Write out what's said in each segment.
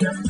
Los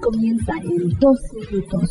Comienzan en 2 minutos.